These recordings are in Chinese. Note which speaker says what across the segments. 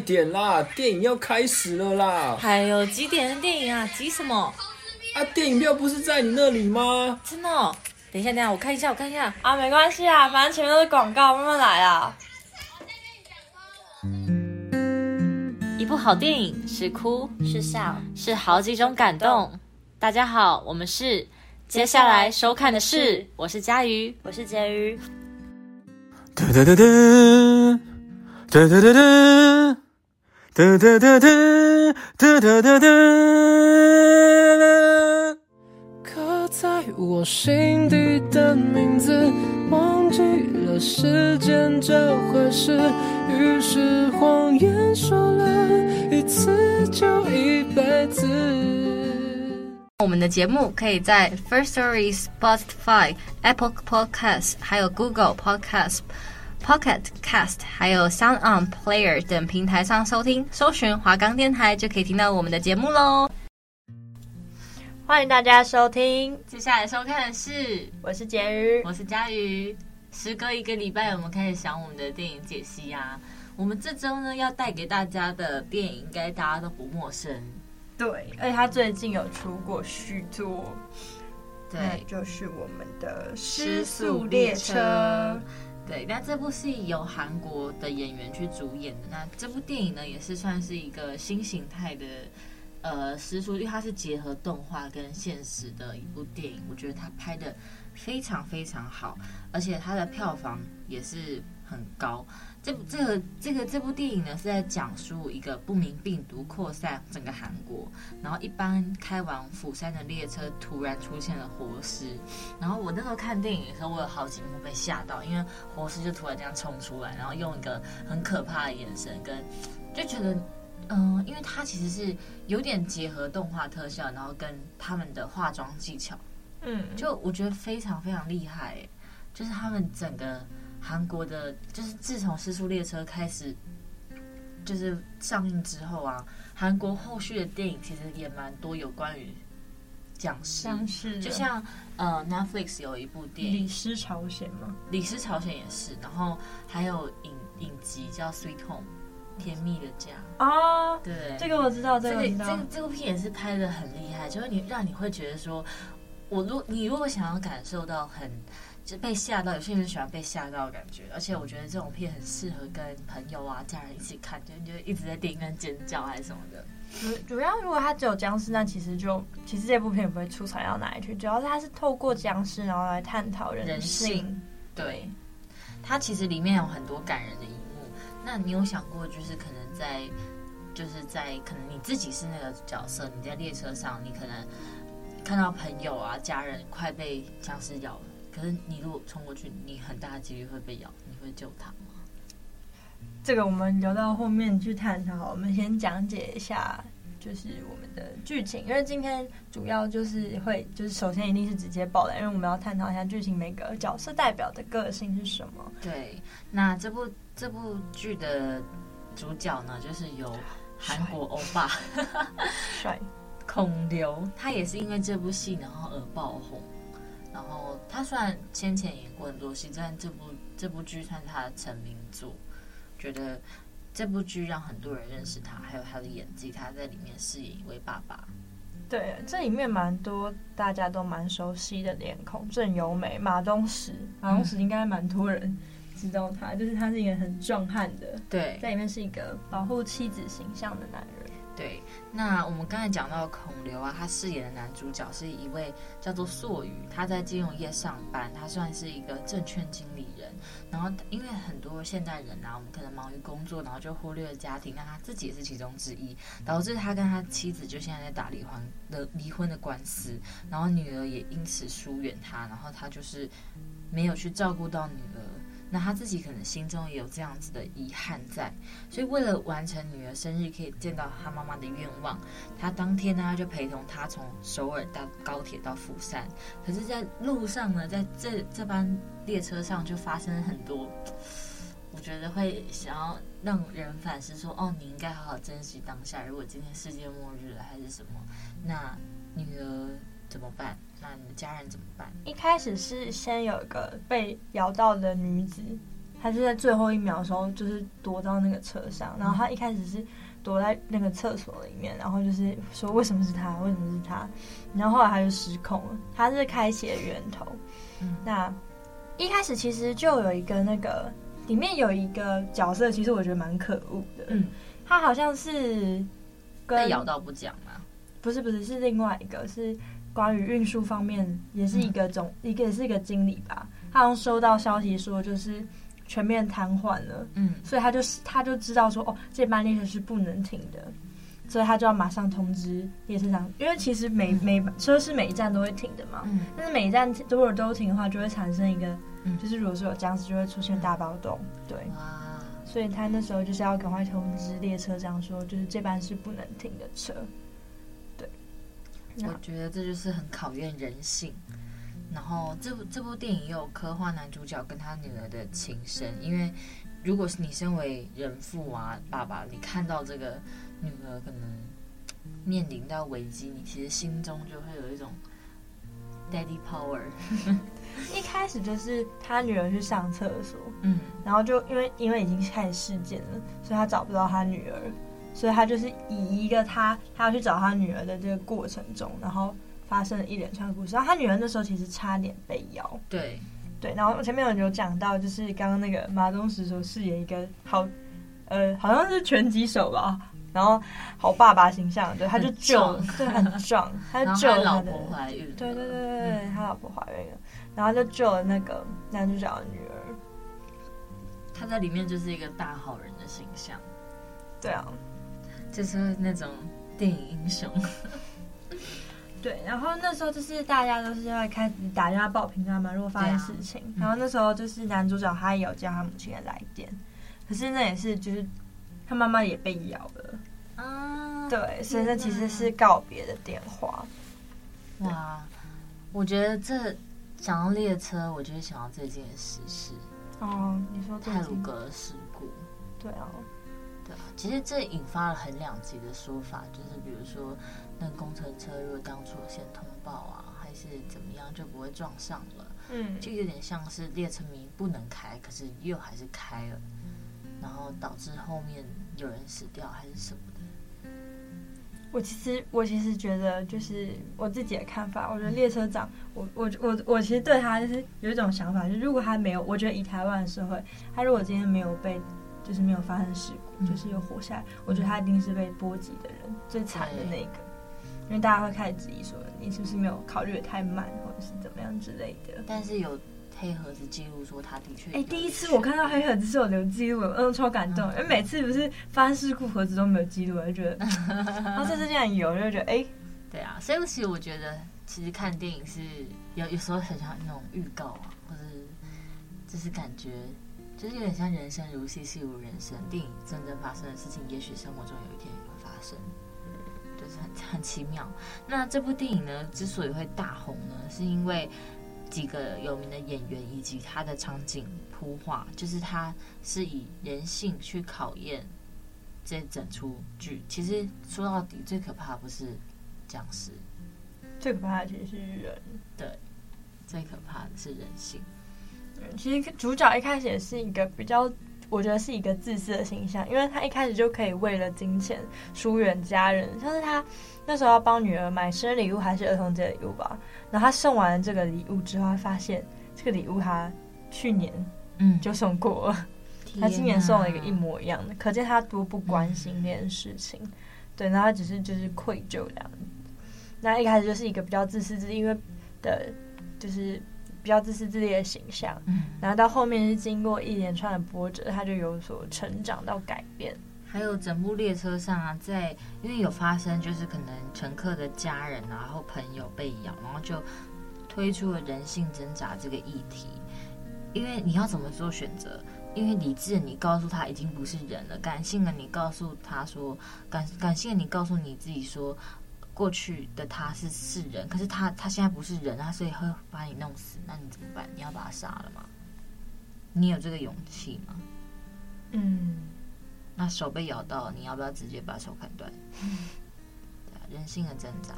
Speaker 1: 点啦，电影要开始了啦！
Speaker 2: 还有几点的电影啊？急什么？
Speaker 1: 啊，电影票不是在你那里吗？
Speaker 2: 真的哦？等一下，等一下，我看一下，我看一下。啊，没关系啊，反正前面都是广告，慢慢来啊。一部好电影是哭是笑是好几种感动。大家好，我们是接下来收看的是，我是佳瑜，我是婕妤。
Speaker 1: 哒哒哒哒。哒哒哒哒，哒哒哒哒，哒哒哒哒。刻在我心底的名字，忘记了时间这回事，于是谎言说了一次就一辈子。
Speaker 2: 我们的节目可以在 First Story、Spotify、Apple Podcasts 还有 Google Podcasts。Pocket Cast 还有 Sound On Player 等平台上收听，搜寻华冈电台就可以听到我们的节目喽。欢迎大家收听，接下来收看的是我是婕妤，我是佳瑜。时隔一个礼拜，我们开始想我们的电影解析啊。我们这周呢要带给大家的电影，应该大家都不陌生。
Speaker 3: 对，而且他最近有出过续作，
Speaker 2: 对，
Speaker 3: 就是我们的《失速列车》。
Speaker 2: 对，那这部戏由韩国的演员去主演的。那这部电影呢，也是算是一个新形态的呃师叔，因为它是结合动画跟现实的一部电影。我觉得它拍的非常非常好，而且它的票房也是很高。这部这个这个这部电影呢，是在讲述一个不明病毒扩散整个韩国，然后一般开往釜山的列车突然出现了活尸，然后我那时候看电影的时候，我有好几幕被吓到，因为活尸就突然这样冲出来，然后用一个很可怕的眼神跟，就觉得，嗯、呃，因为它其实是有点结合动画特效，然后跟他们的化妆技巧，嗯，就我觉得非常非常厉害，就是他们整个。韩国的，就是自从《失速列车》开始就是上映之后啊，韩国后续的电影其实也蛮多有关于僵尸，就像呃 Netflix 有一部电影《
Speaker 3: 李尸朝鲜》吗？
Speaker 2: 《李斯朝鲜》也是，然后还有影影集叫《Sweet Home》甜蜜的家。
Speaker 3: 啊，
Speaker 2: 对，
Speaker 3: 这个我知道，这个
Speaker 2: 这个这部片也是拍的很厉害，就是你让你会觉得说，我如你如果想要感受到很。就被吓到，有些人喜欢被吓到的感觉，而且我觉得这种片很适合跟朋友啊、家人一起看，就你就一直在电影院尖叫还是什么的。
Speaker 3: 主主要如果它只有僵尸，那其实就其实这部片也不会出彩到哪里去。主要是它是透过僵尸，然后来探讨人，
Speaker 2: 人性。对，它其实里面有很多感人的一幕。那你有想过，就是可能在，就是在可能你自己是那个角色，你在列车上，你可能看到朋友啊、家人快被僵尸咬了。可是你如果冲过去，你很大的几率会被咬，你会救他吗？
Speaker 3: 这个我们留到后面去探讨。我们先讲解一下，就是我们的剧情，因为今天主要就是会，就是首先一定是直接爆的，因为我们要探讨一下剧情每个角色代表的个性是什么。
Speaker 2: 对，那这部这部剧的主角呢，就是由韩国欧巴
Speaker 3: 帅
Speaker 2: 孔刘，他也是因为这部戏然后而爆红。然后他虽然先前演过很多戏，但这部这部剧算是他的成名作。觉得这部剧让很多人认识他，还有他的演技。他在里面饰演一位爸爸。
Speaker 3: 对，这里面蛮多大家都蛮熟悉的脸孔，郑有美、马东石。马东石应该蛮多人知道他，嗯、就是他是一个很壮汉的。
Speaker 2: 对，
Speaker 3: 在里面是一个保护妻子形象的男人。
Speaker 2: 对，那我们刚才讲到孔刘啊，他饰演的男主角是一位叫做硕宇，他在金融业上班，他算是一个证券经理人。然后因为很多现代人啊，我们可能忙于工作，然后就忽略了家庭，那他自己也是其中之一，导致他跟他妻子就现在在打离婚的离婚的官司，然后女儿也因此疏远他，然后他就是没有去照顾到女儿。那他自己可能心中也有这样子的遗憾在，所以为了完成女儿生日可以见到他妈妈的愿望，他当天呢就陪同她从首尔到高铁到釜山。可是，在路上呢，在这这班列车上就发生了很多，我觉得会想要让人反思说：哦，你应该好好珍惜当下。如果今天世界末日了还是什么，那女儿怎么办？那你的家人怎么办？
Speaker 3: 一开始是先有一个被咬到的女子，她是在最后一秒的时候，就是躲到那个车上，然后她一开始是躲在那个厕所里面，然后就是说为什么是她，为什么是她，然后后来她就失控了，她是开启了源头。嗯，那一开始其实就有一个那个里面有一个角色，其实我觉得蛮可恶的，嗯，他好像是
Speaker 2: 被咬到不讲吗？
Speaker 3: 不是不是，是另外一个，是关于运输方面，也是一个总、嗯、一个也是一个经理吧。他好像收到消息说，就是全面瘫痪了，嗯，所以他就他就知道说，哦，这班列车是不能停的，所以他就要马上通知列车长，因为其实每、嗯、每车是每一站都会停的嘛，嗯，但是每一站如果都停的话，就会产生一个，嗯，就是如果说有僵尸，就会出现大暴动，对，哇，所以他那时候就是要赶快通知列车长说，就是这班是不能停的车。
Speaker 2: 我觉得这就是很考验人性。然后这部这部电影也有刻画男主角跟他女儿的情深，因为如果是你身为人父啊，爸爸，你看到这个女儿可能面临到危机，你其实心中就会有一种 daddy power。
Speaker 3: 一开始就是他女儿去上厕所，嗯，然后就因为因为已经开始事件了，所以他找不到他女儿。所以他就是以一个他他要去找他女儿的这个过程中，然后发生了一连串的故事。然后他女儿那时候其实差点被咬，对对。然后前面有有讲到，就是刚刚那个马东石所饰演一个好呃好像是拳击手吧，然后好爸爸形象，对，他就救，对，很壮，他就救他的
Speaker 2: 老婆怀孕，
Speaker 3: 对对对对对，他老婆怀孕了，然后就救了那个男主角的女儿。
Speaker 2: 他在里面就是一个大好人的形象，
Speaker 3: 对啊。
Speaker 2: 就是那种电影英雄，
Speaker 3: 对。然后那时候就是大家都是要开始打电话报平安嘛，如果发生事情。啊、然后那时候就是男主角他也有叫他母亲的来电，可是那也是就是他妈妈也被咬了啊。对，所以那其实是告别的电话。
Speaker 2: 哇，我觉得这想到列车，我就会想到最近的时事
Speaker 3: 哦。你说
Speaker 2: 泰鲁格的事故，
Speaker 3: 对啊。
Speaker 2: 其实这引发了很两极的说法，就是比如说，那工程车如果当初先通报啊，还是怎么样，就不会撞上了。嗯，就有点像是列车明明不能开，可是又还是开了，然后导致后面有人死掉还是什么的。
Speaker 3: 我其实我其实觉得，就是我自己的看法，我觉得列车长，我我我我其实对他就是有一种想法，就是如果他没有，我觉得以台湾的社会，他如果今天没有被。就是没有发生事故，嗯、就是有活下来。我觉得他一定是被波及的人，嗯、最惨的那个。因为大家会开始质疑说，你是不是没有考虑的太慢，或者是怎么样之类的。
Speaker 2: 但是有黑盒子记录说他的确。哎，
Speaker 3: 第一次我看到黑盒子是有留记录，嗯，超感动。因为每次不是发生事故盒子都没有记录，我就觉得，然后这次竟然有，就觉得哎，
Speaker 2: 对啊。所以其实我觉得，其实看电影是有有时候很像那种预告啊，或者就是感觉。就是有点像人生如戏，戏如人生。电影真正发生的事情，也许生活中有一天也会发生，就是很很奇妙。那这部电影呢，之所以会大红呢，是因为几个有名的演员以及它的场景铺画，就是它是以人性去考验这整出剧。其实说到底，最可怕的不是僵尸，
Speaker 3: 最可怕的其实是人。
Speaker 2: 对，最可怕的是人性。
Speaker 3: 其实主角一开始也是一个比较，我觉得是一个自私的形象，因为他一开始就可以为了金钱疏远家人，像是他那时候要帮女儿买生日礼物还是儿童节礼物吧，然后他送完了这个礼物之后，他发现这个礼物他去年嗯就送过了，嗯、他今年送了一个一模一样的，可见他多不关心这件事情，嗯、对，然后他只是就是愧疚这样，那一开始就是一个比较自私自利，因为的，就是。比较自私自利的形象，嗯，然后到后面是经过一连串的波折，他就有所成长到改变。
Speaker 2: 还有整部列车上啊，在因为有发生，就是可能乘客的家人啊，然后朋友被咬，然后就推出了人性挣扎这个议题。因为你要怎么做选择？因为理智的你告诉他已经不是人了，感性的你告诉他说，感感性的你告诉你自己说。过去的他是是人，可是他他现在不是人，他所以会把你弄死，那你怎么办？你要把他杀了吗？你有这个勇气吗？嗯，那手被咬到，你要不要直接把手砍断？人性的挣扎。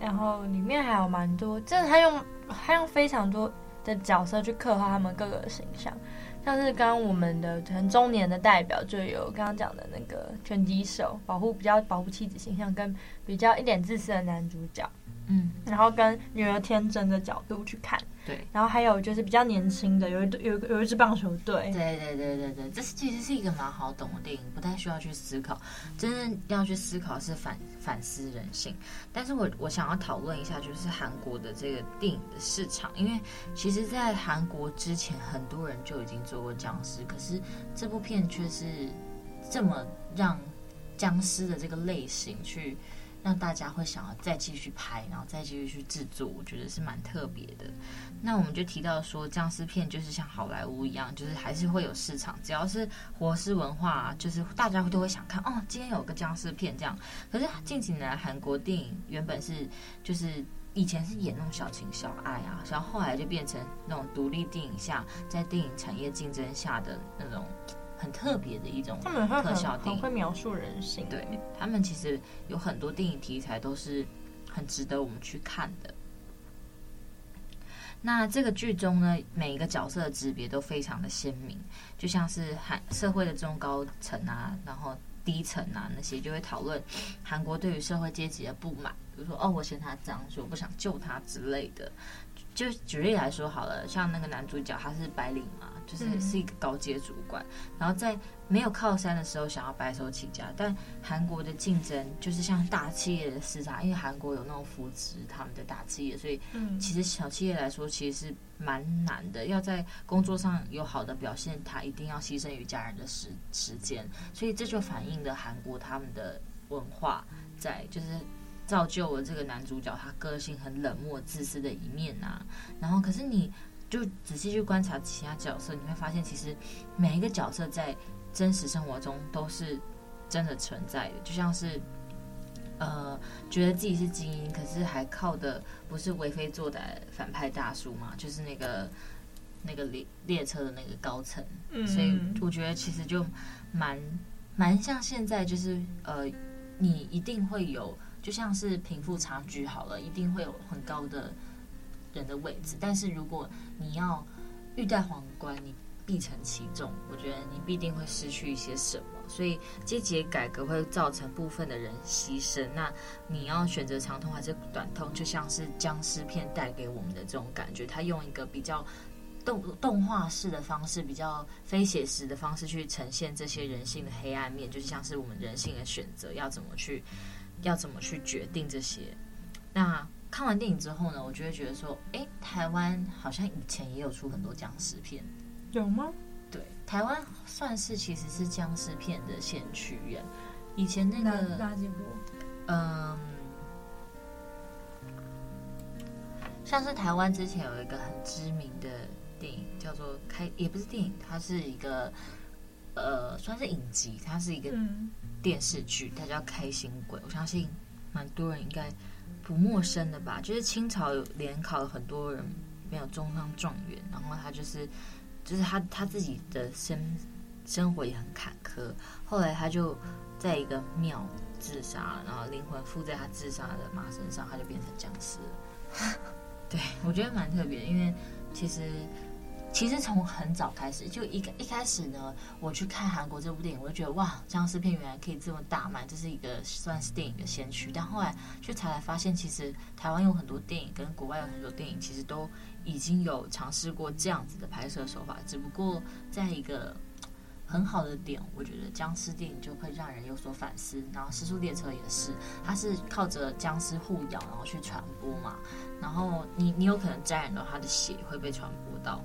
Speaker 3: 然后里面还有蛮多，真的他用他用非常多的角色去刻画他们各个形象，像是刚刚我们的可能中年的代表就有刚刚讲的那个拳击手，保护比较保护妻子形象，跟比较一点自私的男主角。嗯，然后跟女儿天真的角度去看，
Speaker 2: 对，
Speaker 3: 然后还有就是比较年轻的，有一队有有一支棒球队，
Speaker 2: 对对对对对，这是其实是一个蛮好懂的电影，不太需要去思考，真正要去思考是反反思人性。但是我我想要讨论一下，就是韩国的这个电影的市场，因为其实，在韩国之前很多人就已经做过僵尸，可是这部片却是这么让僵尸的这个类型去。让大家会想要再继续拍，然后再继续去制作，我觉得是蛮特别的。那我们就提到说，僵尸片就是像好莱坞一样，就是还是会有市场，只要是活尸文化，就是大家都会想看哦。今天有个僵尸片这样。可是近几年，韩国电影原本是就是以前是演那种小情小爱啊，然后后来就变成那种独立电影下，在电影产业竞争下的那种。很特别的一种特效电影，
Speaker 3: 会描述人性。
Speaker 2: 对，他们其实有很多电影题材都是很值得我们去看的。那这个剧中呢，每一个角色的职别都非常的鲜明，就像是韩社会的中高层啊，然后低层啊那些，就会讨论韩国对于社会阶级的不满，比如说哦，我嫌他脏，所以我不想救他之类的。就举例来说好了，像那个男主角他是白领嘛。就是是一个高阶主管，嗯，然后在没有靠山的时候想要白手起家，但韩国的竞争就是像大企业的市场，因为韩国有那种扶持他们的大企业，所以其实小企业来说其实是蛮难的，要在工作上有好的表现，他一定要牺牲与家人的时时间，所以这就反映了韩国他们的文化在就是造就了这个男主角他个性很冷漠自私的一面啊，然后可是你。就仔细去观察其他角色，你会发现，其实每一个角色在真实生活中都是真的存在的。就像是，呃，觉得自己是精英，可是还靠的不是为非作歹反派大叔嘛，就是那个那个列列车的那个高层。嗯，所以我觉得其实就蛮蛮像现在，就是呃，你一定会有，就像是贫富差距好了，一定会有很高的。人的位置，但是如果你要欲戴皇冠，你必承其重。我觉得你必定会失去一些什么，所以阶级改革会造成部分的人牺牲。那你要选择长痛还是短痛？就像是僵尸片带给我们的这种感觉，它用一个比较动动画式的方式，比较非写实的方式去呈现这些人性的黑暗面，就是像是我们人性的选择要怎么去，要怎么去决定这些。那。看完电影之后呢，我就会觉得说，哎，台湾好像以前也有出很多僵尸片，
Speaker 3: 有吗？
Speaker 2: 对，台湾算是其实是僵尸片的先驱呀。以前那个
Speaker 3: 哪几部，
Speaker 2: 嗯，像是台湾之前有一个很知名的电影叫做《开》，也不是电影，它是一个呃，算是影集，它是一个电视剧，它叫《开心鬼》，我相信蛮多人应该。不陌生的吧，就是清朝有联考了很多人没有中上状元，然后他就是，就是他他自己的生生活也很坎坷，后来他就在一个庙自杀，然后灵魂附在他自杀的马身上，他就变成僵尸。对，我觉得蛮特别，因为其实。其实从很早开始，就一个一开始呢，我去看韩国这部电影，我就觉得哇，僵尸片原来可以这么大卖，这是一个算是电影的先驱。但后来去查来发现，其实台湾有很多电影跟国外有很多电影，其实都已经有尝试过这样子的拍摄手法。只不过在一个很好的点，我觉得僵尸电影就会让人有所反思。然后《尸速列车》也是，它是靠着僵尸互咬然后去传播嘛，然后你你有可能沾染到他的血会被传播到。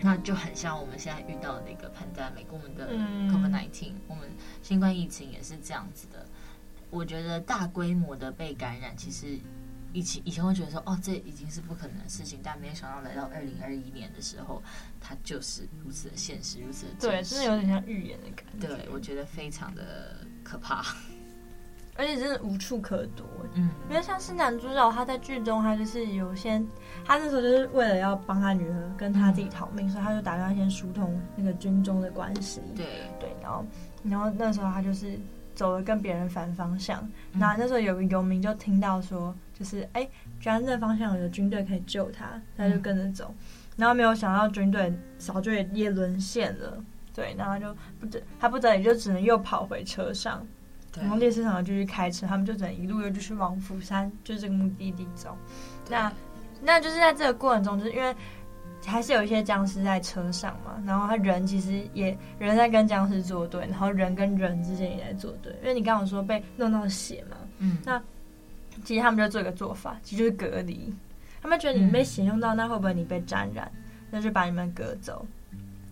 Speaker 2: 那就很像我们现在遇到的那个 pandemic，我们的 COVID-19，我们新冠疫情也是这样子的。我觉得大规模的被感染，其实以前以前会觉得说，哦，这已经是不可能的事情，但没想到来到二零二一年的时候，它就是如此的现实，如此的
Speaker 3: 对，真的有点像预言的感觉。
Speaker 2: 对，我觉得非常的可怕。
Speaker 3: 而且真的无处可躲，嗯，因为像是男主角，他在剧中他就是有先，他那时候就是为了要帮他女儿跟他自己逃命，嗯，所以他就打算先疏通那个军中的关系，
Speaker 2: 对
Speaker 3: 对，然后然后那时候他就是走了跟别人反方向。那、嗯、那时候有个游民就听到说，就是哎，居然这方向有军队可以救他，他就跟着走。嗯、然后没有想到军队早就也也沦陷了，对，然后就不得他不得已就只能又跑回车上。然后列车长就去开车，他们就只能一路又就去往釜山，就是这个目的地走。那那就是在这个过程中，就是因为还是有一些僵尸在车上嘛，然后他人其实也人在跟僵尸作对，然后人跟人之间也在作对。因为你刚刚说被弄到血嘛，嗯，那其实他们就做一个做法，其实就是隔离。他们觉得你被血用到，那会不会你被沾染？那就把你们隔走。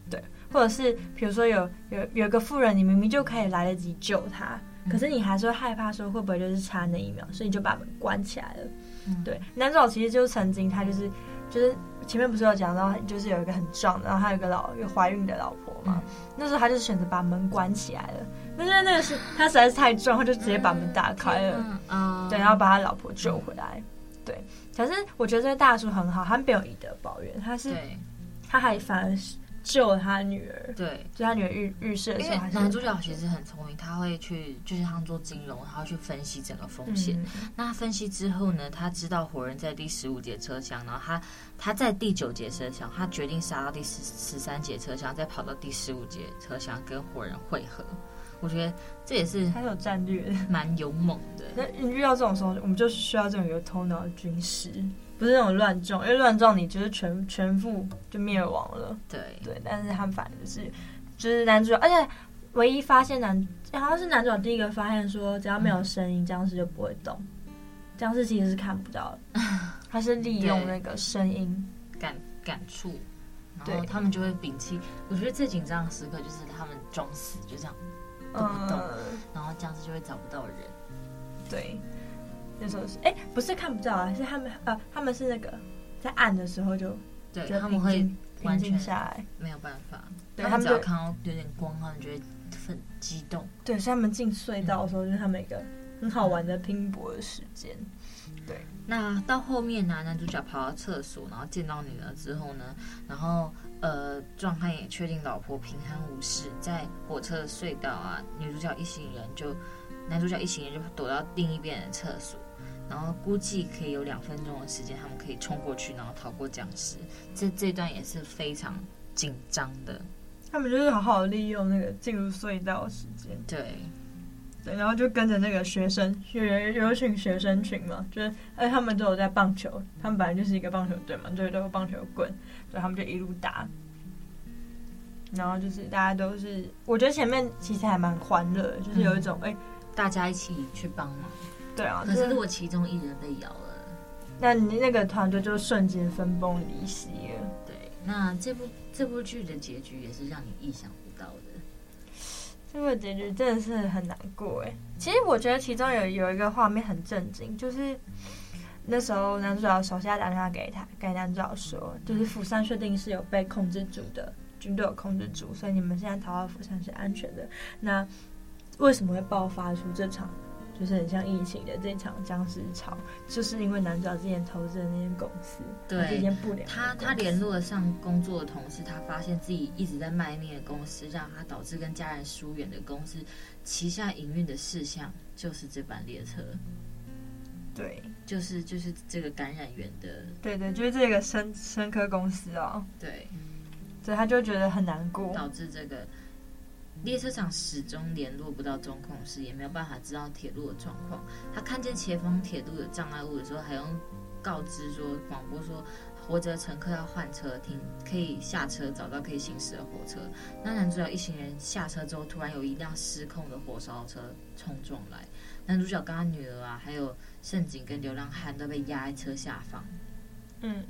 Speaker 3: 对，或者是比如说有有有个富人，你明明就可以来得及救她。可是你还是会害怕，说会不会就是差那一秒，所以你就把门关起来了。嗯、对，男主角其实就是曾经他就是就是前面不是有讲到，就是有一个很壮的，然后他有一个老有怀孕的老婆嘛。嗯、那时候他就选择把门关起来了。那那个是他实在是太壮，他就直接把门打开了。对，然后把他老婆救回来。对，可是我觉得这个大叔很好，他没有以德报怨，他是他还反而是。救了他女儿，对，就他女儿遇遇事的时候，
Speaker 2: 男主角其实很聪明，他会去，就是他做金融，他会去分析整个风险。嗯、那分析之后呢，他知道火人在第十五节车厢，然后他他在第九节车厢，他决定杀到第十十三节车厢，再跑到第十五节车厢跟火人会合。我觉得这也是
Speaker 3: 很有战略，
Speaker 2: 蛮勇猛的。
Speaker 3: 那你遇到这种时候，我们就需要这种有头脑的军师。不是那种乱撞，因为乱撞你就是全全副就灭亡了。对对，但是他们反正就是就是男主角，而且唯一发现男好像是男主角第一个发现说，只要没有声音，僵尸就不会动。僵尸其实是看不到的，他是利用那个声音
Speaker 2: 感感触，然后他们就会摒弃。我觉得最紧张的时刻就是他们装死，就这样都不动，然后僵尸就会找不到人。
Speaker 3: 对。那时候是哎，不是看不到啊，是他们呃，他们是那个在暗的时候就
Speaker 2: 对，他们会
Speaker 3: 完全下来，
Speaker 2: 没有办法。对，他们只要看到有点光，他们就会很激动。
Speaker 3: 对，所以他们进隧道的时候，就是他们一个很好玩的拼搏的时间。对，
Speaker 2: 那到后面呢，男主角跑到厕所，然后见到女儿之后呢，然后呃，壮汉也确定老婆平安无事，在火车的隧道啊，女主角一行人就男主角一行人就躲到另一边的厕所。然后估计可以有两分钟的时间，他们可以冲过去，然后逃过僵尸。这这段也是非常紧张的。
Speaker 3: 他们就是好好利用那个进入隧道的时间。
Speaker 2: 对，
Speaker 3: 对，然后就跟着那个学生，有有一群学生群嘛，就是哎，他们都有在棒球，他们本来就是一个棒球队嘛，对，都有棒球棍，所以他们就一路打。然后就是大家都是，我觉得前面其实还蛮欢乐的，就是有一种哎，
Speaker 2: 大家一起去帮忙。
Speaker 3: 对啊，
Speaker 2: 可是如果其中一人被咬了，
Speaker 3: 那你那个团队就瞬间分崩离析了。
Speaker 2: 对，那这部这部剧的结局也是让你意想不到的。
Speaker 3: 这个结局真的是很难过哎。其实我觉得其中有有一个画面很震惊，就是那时候男主角手下打电话给他，给男主角说，就是釜山确定是有被控制住的，军队有控制住，所以你们现在逃到釜山是安全的。那为什么会爆发出这场？就是很像疫情的这场僵尸潮，就是因为男主角之前投资的那间公司，
Speaker 2: 对
Speaker 3: 这间不良，
Speaker 2: 他他联络了上工作的同事，他发现自己一直在卖命的公司，让他导致跟家人疏远的公司，旗下营运的事项就是这班列车，
Speaker 3: 对，
Speaker 2: 就是就是这个感染源的，
Speaker 3: 对对，就是这个深深科公司哦，
Speaker 2: 对，
Speaker 3: 所以他就觉得很难过，
Speaker 2: 导致这个。列车长始终联络不到中控室，也没有办法知道铁路的状况。他看见前方铁路有障碍物的时候，还用告知说广播说活着乘客要换车，停可以下车找到可以行驶的火车。那男主角一行人下车之后，突然有一辆失控的火烧车冲撞来，男主角跟他女儿啊，还有盛景跟流浪汉都被压在车下方。
Speaker 3: 嗯，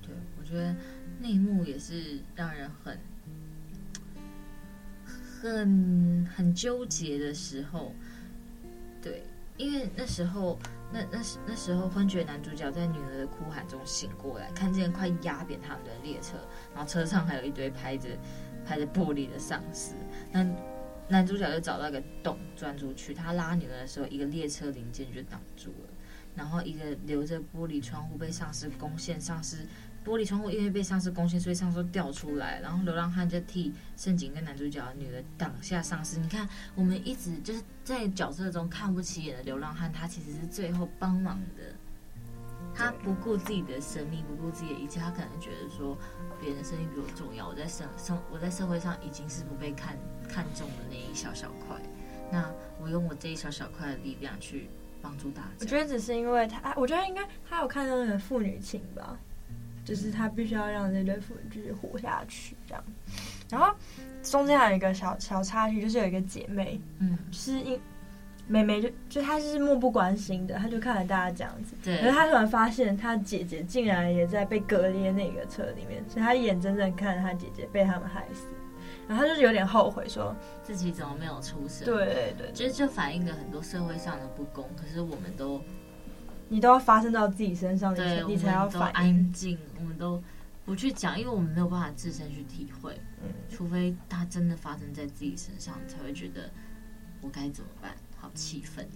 Speaker 2: 对，我觉得那一幕也是让人很。很很纠结的时候，对，因为那时候，那那时那时候昏厥男主角在女儿的哭喊中醒过来，看见快压扁他们的列车，然后车上还有一堆拍着拍着玻璃的丧尸，那男主角就找到一个洞钻出去，他拉女儿的时候，一个列车零件就挡住了，然后一个留着玻璃窗户被丧尸攻陷，丧尸玻璃窗户因为被丧尸攻击，所以丧尸掉出来，然后流浪汉就替盛景跟男主角的女儿挡下丧尸。你看，我们一直就是在角色中看不起眼的流浪汉，他其实是最后帮忙的。他不顾自己的生命，不顾自己的一切，他可能觉得说别人的生命比我重要。我在社生我在社会上已经是不被看看中的那一小小块。那我用我这一小小块的力量去帮助大家。
Speaker 3: 我觉得只是因为他，我觉得应该他有看到那个父女情吧。就是他必须要让这对父女继续活下去，这样。然后中间还有一个小小插曲，就是有一个姐妹，嗯，就是因妹妹就就她是漠不关心的，她就看着大家这样子。对。然后她突然发现，她姐姐竟然也在被隔离那个车里面，所以她眼睁睁看着她姐姐被他们害死，然后她就是有点后悔，说
Speaker 2: 自己怎么没有出生。
Speaker 3: 对对对。
Speaker 2: 其实就反映了很多社会上的不公，可是我们都。
Speaker 3: 你都要发生到自己身上，你你才要反应。
Speaker 2: 安静，我们都不去讲，因为我们没有办法自身去体会。嗯，除非它真的发生在自己身上，才会觉得我该怎么办？好气愤。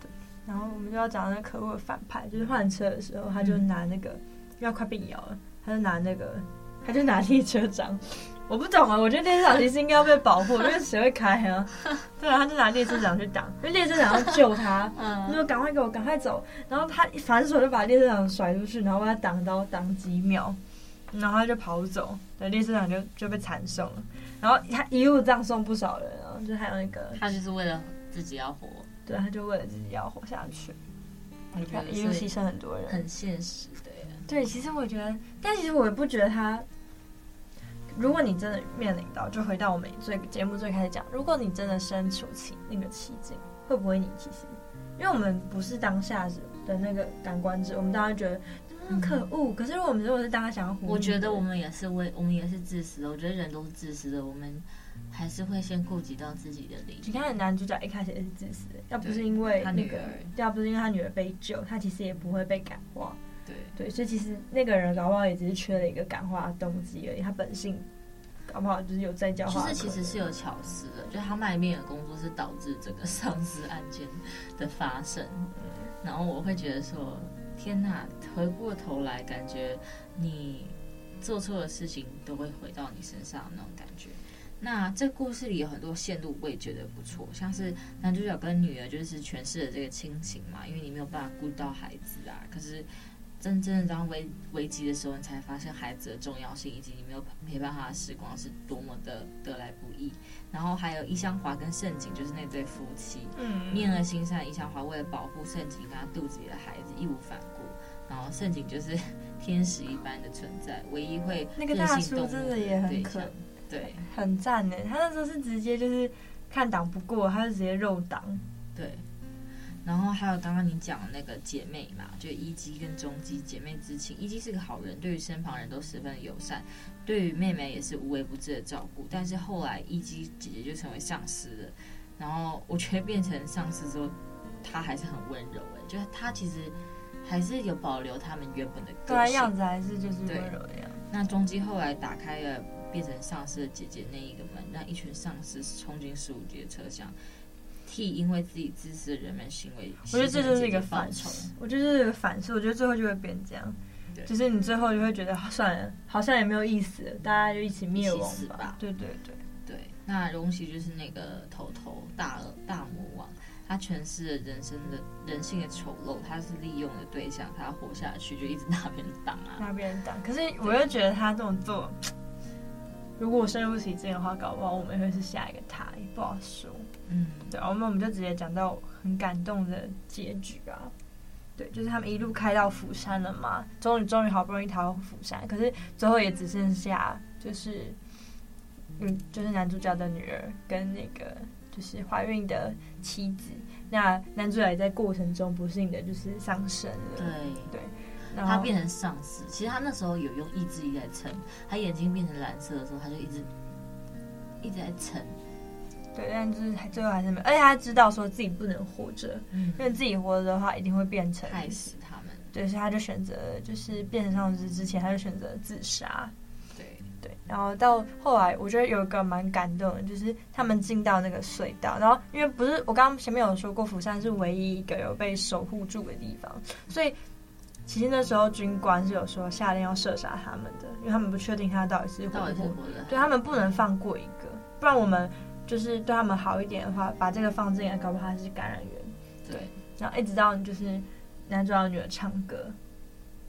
Speaker 3: 对，然后我们就要讲那可恶的反派，就是换车的时候，他就拿那个、嗯、要快被咬了，他就拿那个，他就拿列车长。我不懂啊，我觉得列车长其实应该要被保护，因为谁会开啊？对啊，他就拿列车长去挡，因为列车长要救他，他说赶快给我，赶快走。然后他一反手就把列车长甩出去，然后把他挡刀挡几秒，然后他就跑走，对，列车长就就被惨送了。然后他一路葬送不少人啊，就还有那个
Speaker 2: 他就是为了自己要活，
Speaker 3: 对，他就为了自己要活下去，你看一路牺牲很多人，
Speaker 2: 很现实，对。
Speaker 3: 对，其实我觉得，但其实我也不觉得他。如果你真的面临到，就回到我们最节目最开始讲，如果你真的身处其那个奇境，会不会你其实，因为我们不是当下的那个感官者，我们当然觉得很可恶。可是如果我们如果是当下想要活，
Speaker 2: 我觉得我们也是为我们也是自私的。我觉得人都是自私的，我们还是会先顾及到自己的利益。
Speaker 3: 你看男主角一开始也是自私的，要不是因为那个，要不是因为他女儿被救，他其实也不会被感化。对对，所以其实那个人搞不好也只是缺了一个感化动机而已，他本性搞不好就是有在教化。
Speaker 2: 其实其实是有巧思的，就他卖命的工作是导致整个丧尸案件的发生。嗯，然后我会觉得说，天哪，回过头来感觉你做错的事情都会回到你身上那种感觉。那这故事里有很多线路，我也觉得不错，像是男主角跟女儿就是诠释了这个亲情嘛，因为你没有办法顾到孩子啊，可是。真正的当危危机的时候，你才发现孩子的重要性，以及你没有陪伴他的时光是多么的得来不易。然后还有易香华跟盛景，就是那对夫妻，嗯，面恶心善。易香华为了保护盛景跟他肚子里的孩子，义无反顾。然后盛景就是 天使一般的存在，唯一会
Speaker 3: 那个大叔真的也很可，
Speaker 2: 对，
Speaker 3: 很赞呢。他那时候是直接就是看挡不过，他就直接肉挡，
Speaker 2: 对。然后还有刚刚你讲的那个姐妹嘛，就一姬跟中姬姐妹之情。一姬是个好人，对于身旁人都十分的友善，对于妹妹也是无微不至的照顾。但是后来一姬姐姐就成为丧尸了，然后我觉得变成丧尸之后，她还是很温柔哎，就是她其实还是有保留他们原本的个
Speaker 3: 性，样子还是就是温柔的样子。
Speaker 2: 那中姬后来打开了变成丧尸的姐姐那一个门，让一群丧尸冲进十五阶的车厢。替因为自己自私的人们行为，
Speaker 3: 我觉得这就是一个反思。我觉得这是一个反思，我觉得最后就会变这样。对，就是你最后就会觉得算了，好像也没有意思，大家就一起灭亡吧。吧对对对
Speaker 2: 对。那荣喜就是那个头头大大魔王，他诠释了人生的人性的丑陋，他是利用的对象，他要活下去就一直拿别人挡啊，
Speaker 3: 拿别人挡。可是我又觉得他这种做，如果我深入其境的话，搞不好我们会是下一个他，也不好说。嗯，对，我们我们就直接讲到很感动的结局啊，对，就是他们一路开到釜山了嘛，终于终于好不容易逃到釜山，可是最后也只剩下就是，嗯，就是男主角的女儿跟那个就是怀孕的妻子，那男主角也在过程中不幸的就是丧生了，
Speaker 2: 对。
Speaker 3: 对，
Speaker 2: 然后他变成丧尸，其实他那时候有用意志力在撑，他眼睛变成蓝色的时候，他就一直一直在撑。
Speaker 3: 对，但就是最后还是没有，而且他知道说自己不能活着，嗯，因为自己活着的话一定会变成
Speaker 2: 害死他们。
Speaker 3: 对，所以他就选择，就是变成丧尸之前，他就选择自杀。
Speaker 2: 对
Speaker 3: 对，然后到后来，我觉得有一个蛮感动的，就是他们进到那个隧道，然后因为不是我刚刚前面有说过，釜山是唯一一个有被守护住的地方，所以其实那时候军官是有说下令要射杀他们的，因为他们不确定他到底是活不活的，对他们不能放过一个，不然我们就是对他们好一点的话，把这个放进来，搞不好他是感染源。对，然后一直到就是男主角女儿唱歌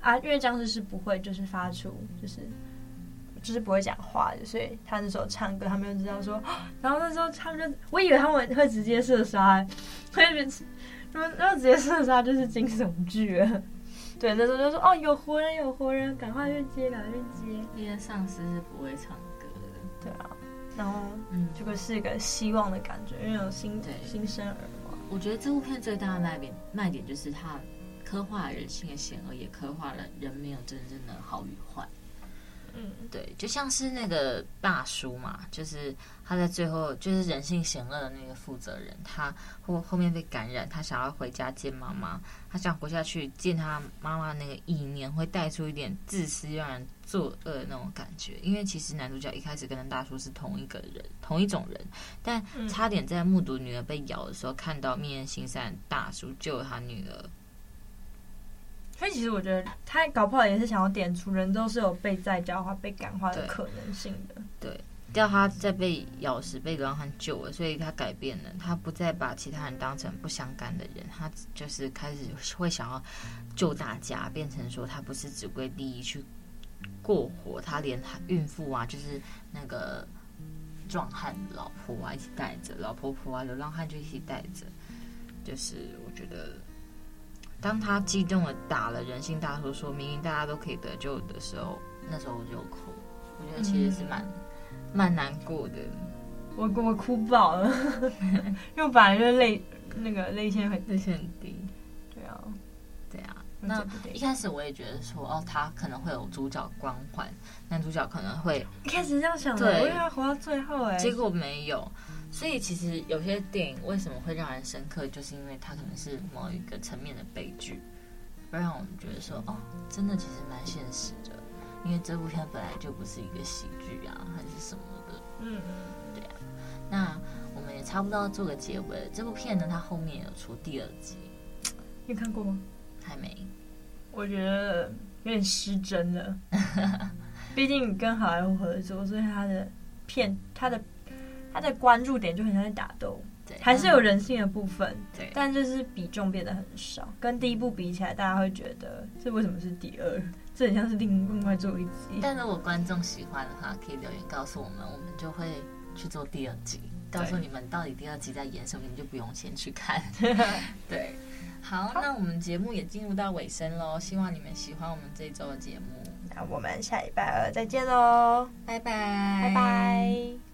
Speaker 3: 啊，因为僵尸是不会就是发出就是就是不会讲话的，所以他那时候唱歌，他们就知道说，然后那时候他们就我以为他们会直接射杀，会如果要直接射杀就是惊悚剧了。对，那时候就说哦，有活人，有活人，赶快去接，赶快去接。
Speaker 2: 因为丧尸是不会唱歌的。
Speaker 3: 对啊，然后嗯，这个是一个希望的感觉，因为有新对新生儿嘛。
Speaker 2: 我觉得这部片最大的卖点卖点就是它刻画人性的险恶，也刻画了人没有真正的好与坏。嗯，对，就像是那个大叔嘛，就是他在最后就是人性险恶的那个负责人，他后后面被感染，他想要回家见妈妈，他想活下去见他妈妈那个意念，会带出一点自私让人作恶的那种感觉。因为其实男主角一开始跟他大叔是同一个人，同一种人，但差点在目睹女儿被咬的时候，看到面心善大叔救了他女儿。
Speaker 3: 所以其实我觉得他搞不好也是想要点出人都是有被再教化、被感化的可能性的。
Speaker 2: 对，叫他在被咬时被流浪汉救了，所以他改变了，他不再把其他人当成不相干的人，他就是开始会想要救大家，变成说他不是只为利益去过活，他连孕妇啊，就是那个壮汉老婆啊一起带着，老婆婆啊流浪汉就一起带着，就是我觉得。当他激动的打了人性大叔，说明明大家都可以得救的时候，那时候我就哭。我觉得其实是蛮蛮、嗯、难过的。
Speaker 3: 我我哭爆了，因为我本来就泪那个泪腺很泪腺很低。对啊，
Speaker 2: 对啊。那一开始我也觉得说，哦，他可能会有主角光环，男主角可能会
Speaker 3: 一开始这样想的，对，我以为他活到最后哎，
Speaker 2: 结果没有。所以其实有些电影为什么会让人深刻，就是因为它可能是某一个层面的悲剧，会让我们觉得说，哦，真的其实蛮现实的。因为这部片本来就不是一个喜剧啊，还是什么的。嗯嗯，对啊。那我们也差不多要做个结尾了。这部片呢，它后面有出第二集，
Speaker 3: 你看过吗？
Speaker 2: 还没。
Speaker 3: 我觉得有点失真了。毕竟跟好莱坞合作，所以他的片，他的。他的关注点就很像在打斗，对，还是有人性的部分，对，但就是比重变得很少，跟第一部比起来，大家会觉得这为什么是第二？这很像是另另外做一集。
Speaker 2: 但如果观众喜欢的话，可以留言告诉我们，我们就会去做第二集，告诉你们到底第二集在演什么，你们就不用先去看。对，好，好，那我们节目也进入到尾声喽，希望你们喜欢我们这一周的节目。
Speaker 3: 那我们下礼拜二再见喽，
Speaker 2: 拜拜，
Speaker 3: 拜拜。